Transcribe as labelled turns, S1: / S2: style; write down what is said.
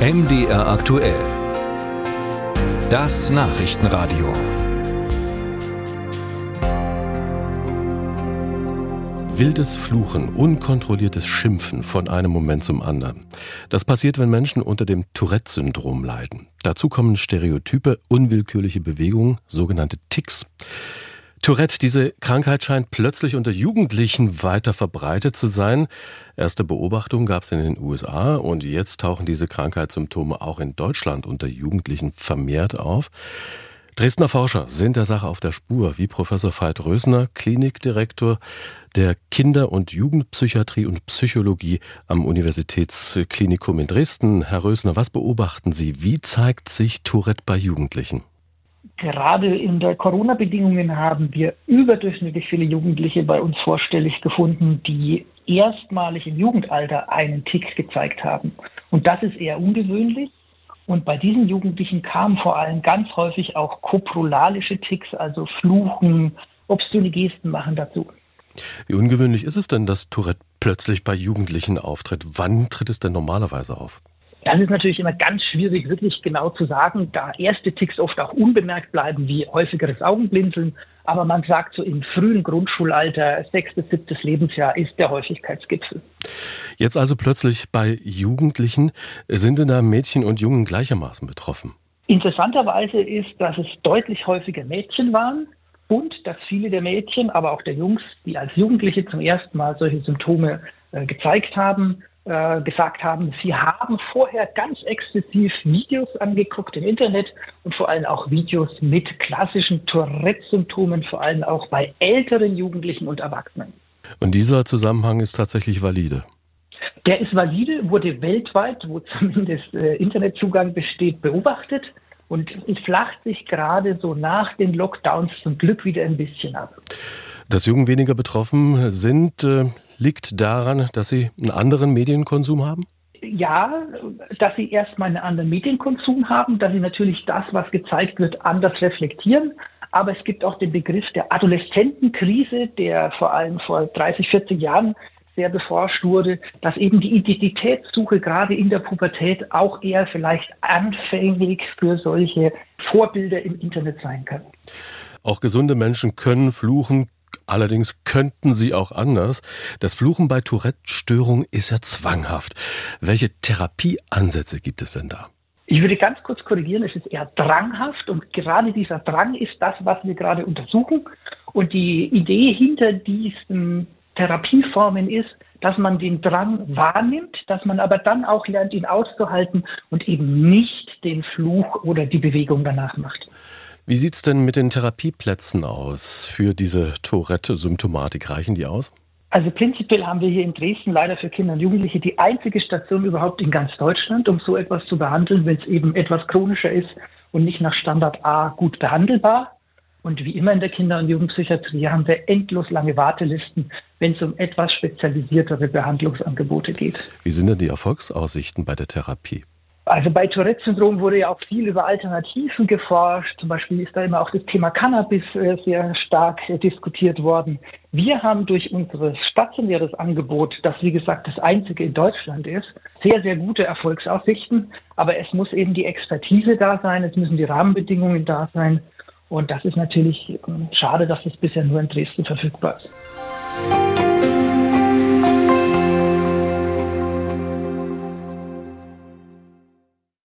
S1: MDR aktuell. Das Nachrichtenradio.
S2: Wildes Fluchen, unkontrolliertes Schimpfen von einem Moment zum anderen. Das passiert, wenn Menschen unter dem Tourette-Syndrom leiden. Dazu kommen Stereotype, unwillkürliche Bewegungen, sogenannte Ticks. Tourette, diese Krankheit scheint plötzlich unter Jugendlichen weiter verbreitet zu sein. Erste Beobachtungen gab es in den USA und jetzt tauchen diese Krankheitssymptome auch in Deutschland unter Jugendlichen vermehrt auf. Dresdner Forscher sind der Sache auf der Spur, wie Professor Veit Rösner, Klinikdirektor der Kinder- und Jugendpsychiatrie und Psychologie am Universitätsklinikum in Dresden. Herr Rösner, was beobachten Sie? Wie zeigt sich Tourette bei Jugendlichen?
S3: Gerade in der Corona-Bedingungen haben wir überdurchschnittlich viele Jugendliche bei uns vorstellig gefunden, die erstmalig im Jugendalter einen Tick gezeigt haben. Und das ist eher ungewöhnlich. Und bei diesen Jugendlichen kamen vor allem ganz häufig auch koprolalische Ticks, also Fluchen, obszöne Gesten machen dazu.
S2: Wie ungewöhnlich ist es denn, dass Tourette plötzlich bei Jugendlichen auftritt? Wann tritt es denn normalerweise auf?
S3: Das ist natürlich immer ganz schwierig, wirklich genau zu sagen, da erste Ticks oft auch unbemerkt bleiben, wie häufigeres Augenblinzeln. Aber man sagt so im frühen Grundschulalter, sechstes, siebtes Lebensjahr ist der Häufigkeitsgipfel.
S2: Jetzt also plötzlich bei Jugendlichen. Sind denn da Mädchen und Jungen gleichermaßen betroffen?
S3: Interessanterweise ist, dass es deutlich häufiger Mädchen waren und dass viele der Mädchen, aber auch der Jungs, die als Jugendliche zum ersten Mal solche Symptome äh, gezeigt haben, äh, gesagt haben, sie haben vorher ganz exzessiv Videos angeguckt im Internet und vor allem auch Videos mit klassischen Tourette-Symptomen, vor allem auch bei älteren Jugendlichen und Erwachsenen.
S2: Und dieser Zusammenhang ist tatsächlich valide.
S3: Der ist valide, wurde weltweit, wo zumindest äh, Internetzugang besteht, beobachtet und flacht sich gerade so nach den Lockdowns zum Glück wieder ein bisschen ab.
S2: Dass Jungen weniger betroffen sind, äh, liegt daran, dass sie einen anderen Medienkonsum haben?
S3: Ja, dass sie erstmal einen anderen Medienkonsum haben, dass sie natürlich das, was gezeigt wird, anders reflektieren. Aber es gibt auch den Begriff der Adoleszentenkrise, der vor allem vor 30, 40 Jahren sehr beforscht wurde, dass eben die Identitätssuche gerade in der Pubertät auch eher vielleicht anfänglich für solche Vorbilder im Internet sein kann.
S2: Auch gesunde Menschen können fluchen, Allerdings könnten sie auch anders. Das Fluchen bei Tourette-Störung ist ja zwanghaft. Welche Therapieansätze gibt es denn da?
S3: Ich würde ganz kurz korrigieren, es ist eher dranghaft und gerade dieser Drang ist das, was wir gerade untersuchen. Und die Idee hinter diesen Therapieformen ist, dass man den Drang wahrnimmt, dass man aber dann auch lernt, ihn auszuhalten und eben nicht den Fluch oder die Bewegung danach macht.
S2: Wie sieht es denn mit den Therapieplätzen aus für diese Tourette-Symptomatik? Reichen die aus?
S3: Also prinzipiell haben wir hier in Dresden leider für Kinder und Jugendliche die einzige Station überhaupt in ganz Deutschland, um so etwas zu behandeln, wenn es eben etwas chronischer ist und nicht nach Standard A gut behandelbar. Und wie immer in der Kinder- und Jugendpsychiatrie haben wir endlos lange Wartelisten, wenn es um etwas spezialisiertere Behandlungsangebote geht.
S2: Wie sind denn die Erfolgsaussichten bei der Therapie?
S3: Also bei Tourette-Syndrom wurde ja auch viel über Alternativen geforscht. Zum Beispiel ist da immer auch das Thema Cannabis äh, sehr stark äh, diskutiert worden. Wir haben durch unser stationäres Angebot, das wie gesagt das einzige in Deutschland ist, sehr, sehr gute Erfolgsaussichten. Aber es muss eben die Expertise da sein, es müssen die Rahmenbedingungen da sein. Und das ist natürlich äh, schade, dass es bisher nur in Dresden verfügbar ist.